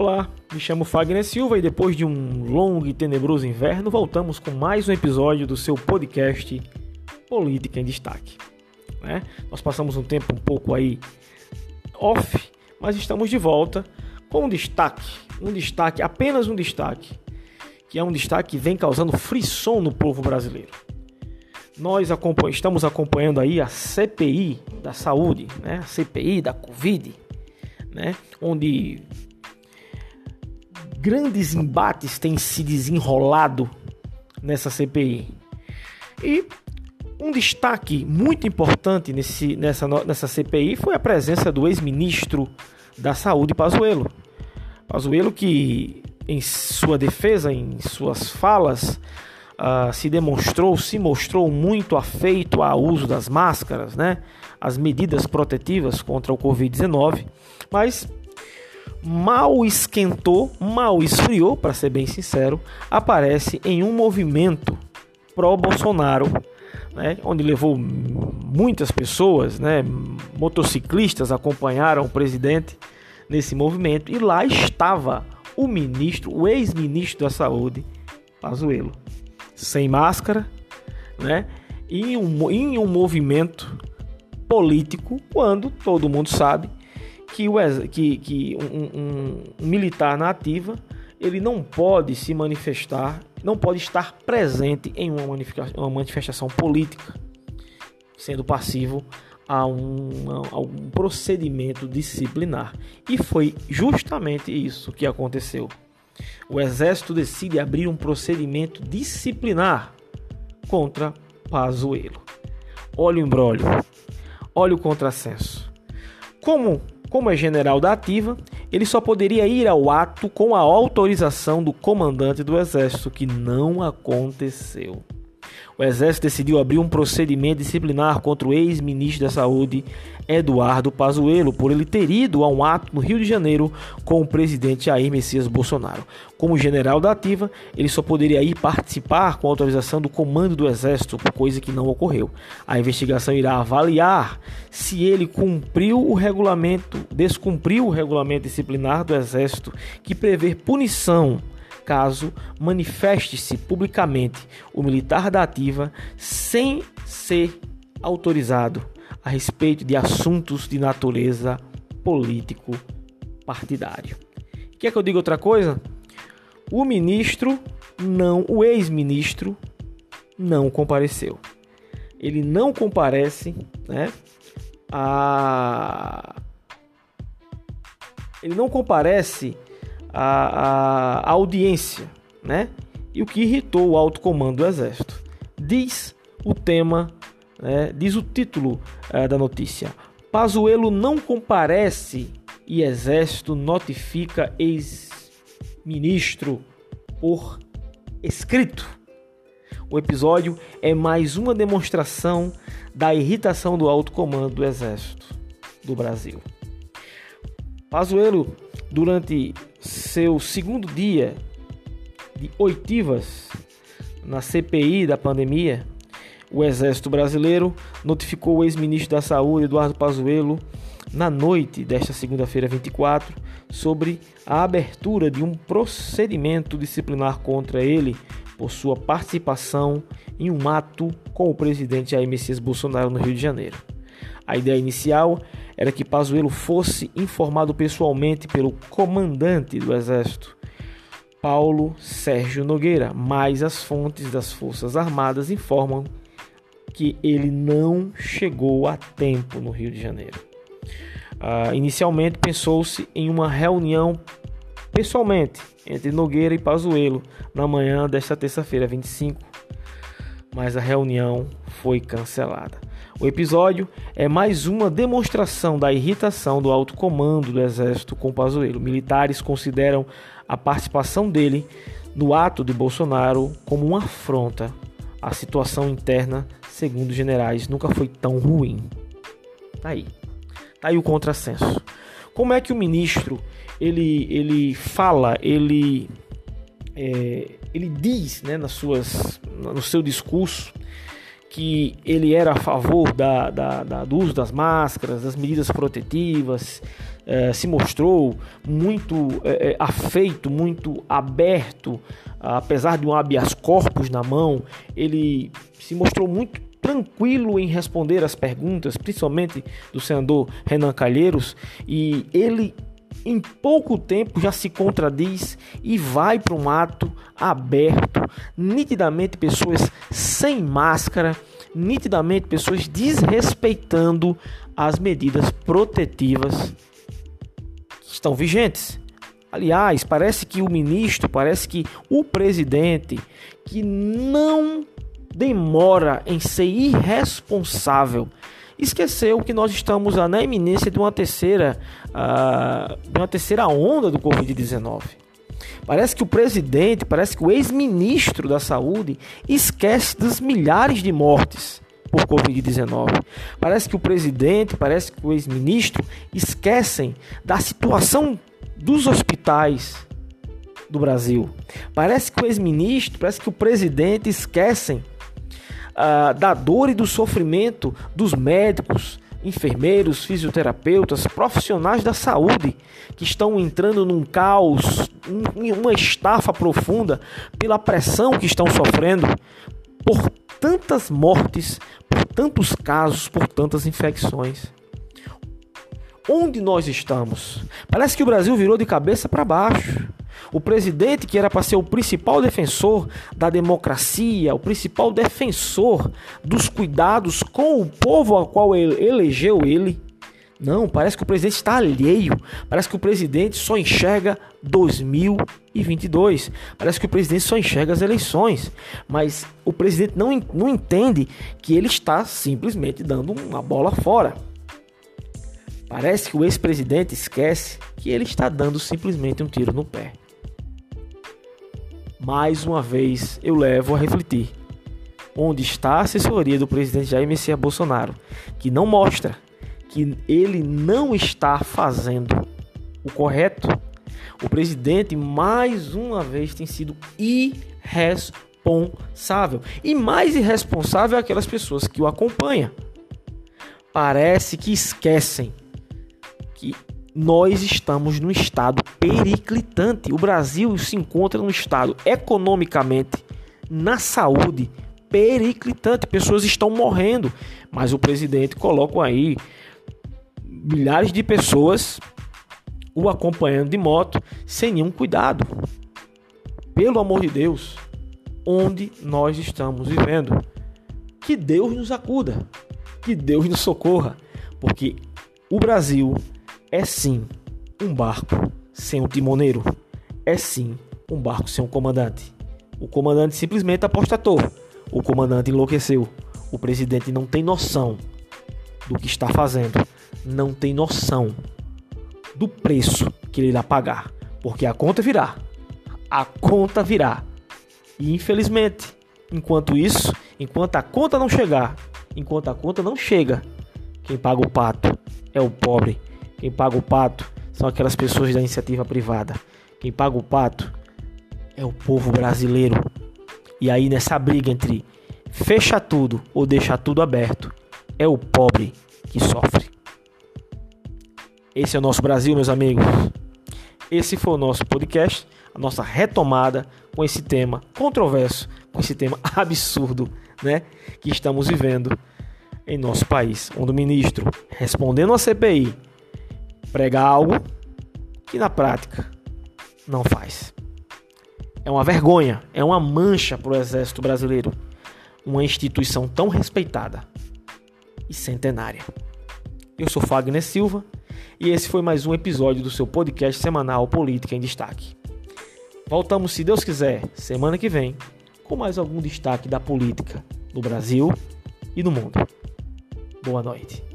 Olá, me chamo Fagner Silva e depois de um longo e tenebroso inverno, voltamos com mais um episódio do seu podcast Política em Destaque. Né? Nós passamos um tempo um pouco aí off, mas estamos de volta com um destaque, um destaque, apenas um destaque, que é um destaque que vem causando frisson no povo brasileiro. Nós estamos acompanhando aí a CPI da saúde, né? a CPI da Covid, né? onde grandes embates têm se desenrolado nessa CPI. E um destaque muito importante nesse, nessa, nessa CPI foi a presença do ex-ministro da Saúde, Pazuello. Pazuello que, em sua defesa, em suas falas, uh, se demonstrou, se mostrou muito afeito ao uso das máscaras, né? as medidas protetivas contra o Covid-19, mas mal esquentou, mal esfriou, para ser bem sincero, aparece em um movimento pró-Bolsonaro, né, onde levou muitas pessoas, né, motociclistas acompanharam o presidente nesse movimento e lá estava o ministro, o ex-ministro da Saúde, Pazuello, sem máscara, né, em um, em um movimento político, quando todo mundo sabe que, o, que, que um, um, um militar na ativa ele não pode se manifestar, não pode estar presente em uma manifestação, uma manifestação política, sendo passivo a um, a um procedimento disciplinar. E foi justamente isso que aconteceu. O Exército decide abrir um procedimento disciplinar contra Pazuello. Olha o embrólio, olha o contrassenso. Como como é general da ativa, ele só poderia ir ao ato com a autorização do comandante do exército, que não aconteceu. O Exército decidiu abrir um procedimento disciplinar contra o ex-ministro da Saúde, Eduardo Pazuello, por ele ter ido a um ato no Rio de Janeiro com o presidente Jair Messias Bolsonaro. Como general da ativa, ele só poderia ir participar com autorização do comando do Exército, coisa que não ocorreu. A investigação irá avaliar se ele cumpriu o regulamento, descumpriu o regulamento disciplinar do Exército que prevê punição caso manifeste-se publicamente o militar da ativa sem ser autorizado a respeito de assuntos de natureza político partidário. Quer que eu diga outra coisa? O ministro não, o ex-ministro não compareceu. Ele não comparece, né? A ele não comparece a, a audiência, né? E o que irritou o alto comando do exército. Diz o tema, né? diz o título é, da notícia. Pazuello não comparece e exército notifica ex-ministro por escrito. O episódio é mais uma demonstração da irritação do alto comando do exército do Brasil. Pazuello, durante seu segundo dia de oitivas na CPI da pandemia, o Exército Brasileiro notificou o ex-ministro da Saúde, Eduardo Pazuello, na noite desta segunda-feira 24, sobre a abertura de um procedimento disciplinar contra ele por sua participação em um ato com o presidente Jair Messias Bolsonaro no Rio de Janeiro. A ideia inicial era que Pazuello fosse informado pessoalmente pelo comandante do exército, Paulo Sérgio Nogueira, mas as fontes das Forças Armadas informam que ele não chegou a tempo no Rio de Janeiro. Uh, inicialmente pensou-se em uma reunião pessoalmente entre Nogueira e Pazuello na manhã desta terça-feira, 25, mas a reunião foi cancelada. O episódio é mais uma demonstração da irritação do alto comando do exército com Pazuello. Militares consideram a participação dele no ato de Bolsonaro como uma afronta. A situação interna, segundo generais, nunca foi tão ruim. Tá aí. Tá aí o contrassenso. Como é que o ministro ele, ele fala, ele, é, ele diz né, nas suas, no seu discurso que ele era a favor da, da, da, do uso das máscaras, das medidas protetivas, eh, se mostrou muito eh, afeito, muito aberto, apesar de um habeas corpus na mão, ele se mostrou muito tranquilo em responder as perguntas, principalmente do senador Renan Calheiros, e ele em pouco tempo já se contradiz e vai para um ato aberto, nitidamente pessoas sem máscara, nitidamente pessoas desrespeitando as medidas protetivas que estão vigentes. Aliás, parece que o ministro, parece que o presidente, que não demora em ser irresponsável, esqueceu que nós estamos na iminência de uma terceira, uh, de uma terceira onda do Covid-19. Parece que o presidente, parece que o ex-ministro da Saúde esquece das milhares de mortes por Covid-19. Parece que o presidente, parece que o ex-ministro esquecem da situação dos hospitais do Brasil. Parece que o ex-ministro, parece que o presidente esquecem uh, da dor e do sofrimento dos médicos, enfermeiros, fisioterapeutas, profissionais da saúde que estão entrando num caos, em uma estafa profunda pela pressão que estão sofrendo por tantas mortes, por tantos casos, por tantas infecções. Onde nós estamos? Parece que o Brasil virou de cabeça para baixo. O presidente, que era para ser o principal defensor da democracia, o principal defensor dos cuidados com o povo ao qual ele elegeu ele, não, parece que o presidente está alheio. Parece que o presidente só enxerga 2022. Parece que o presidente só enxerga as eleições. Mas o presidente não, não entende que ele está simplesmente dando uma bola fora. Parece que o ex-presidente esquece que ele está dando simplesmente um tiro no pé mais uma vez eu levo a refletir. Onde está a assessoria do presidente Jair Messias Bolsonaro, que não mostra que ele não está fazendo o correto? O presidente mais uma vez tem sido irresponsável. E mais irresponsável é aquelas pessoas que o acompanham. Parece que esquecem que nós estamos num estado periclitante. O Brasil se encontra num estado economicamente, na saúde, periclitante. Pessoas estão morrendo, mas o presidente coloca aí milhares de pessoas o acompanhando de moto sem nenhum cuidado. Pelo amor de Deus, onde nós estamos vivendo? Que Deus nos acuda, que Deus nos socorra, porque o Brasil é sim um barco sem um timoneiro. É sim um barco sem um comandante. O comandante simplesmente apostatou. O comandante enlouqueceu. O presidente não tem noção do que está fazendo. Não tem noção do preço que ele irá pagar. Porque a conta virá. A conta virá. E infelizmente, enquanto isso, enquanto a conta não chegar, enquanto a conta não chega, quem paga o pato é o pobre quem paga o pato são aquelas pessoas da iniciativa privada. Quem paga o pato é o povo brasileiro. E aí nessa briga entre fecha tudo ou deixa tudo aberto, é o pobre que sofre. Esse é o nosso Brasil, meus amigos. Esse foi o nosso podcast, a nossa retomada com esse tema controverso, com esse tema absurdo, né, que estamos vivendo em nosso país, onde o ministro respondendo à CPI prega algo que na prática não faz. É uma vergonha, é uma mancha para o Exército Brasileiro, uma instituição tão respeitada e centenária. Eu sou Fagner Silva e esse foi mais um episódio do seu podcast semanal Política em Destaque. Voltamos, se Deus quiser, semana que vem, com mais algum destaque da política no Brasil e no mundo. Boa noite.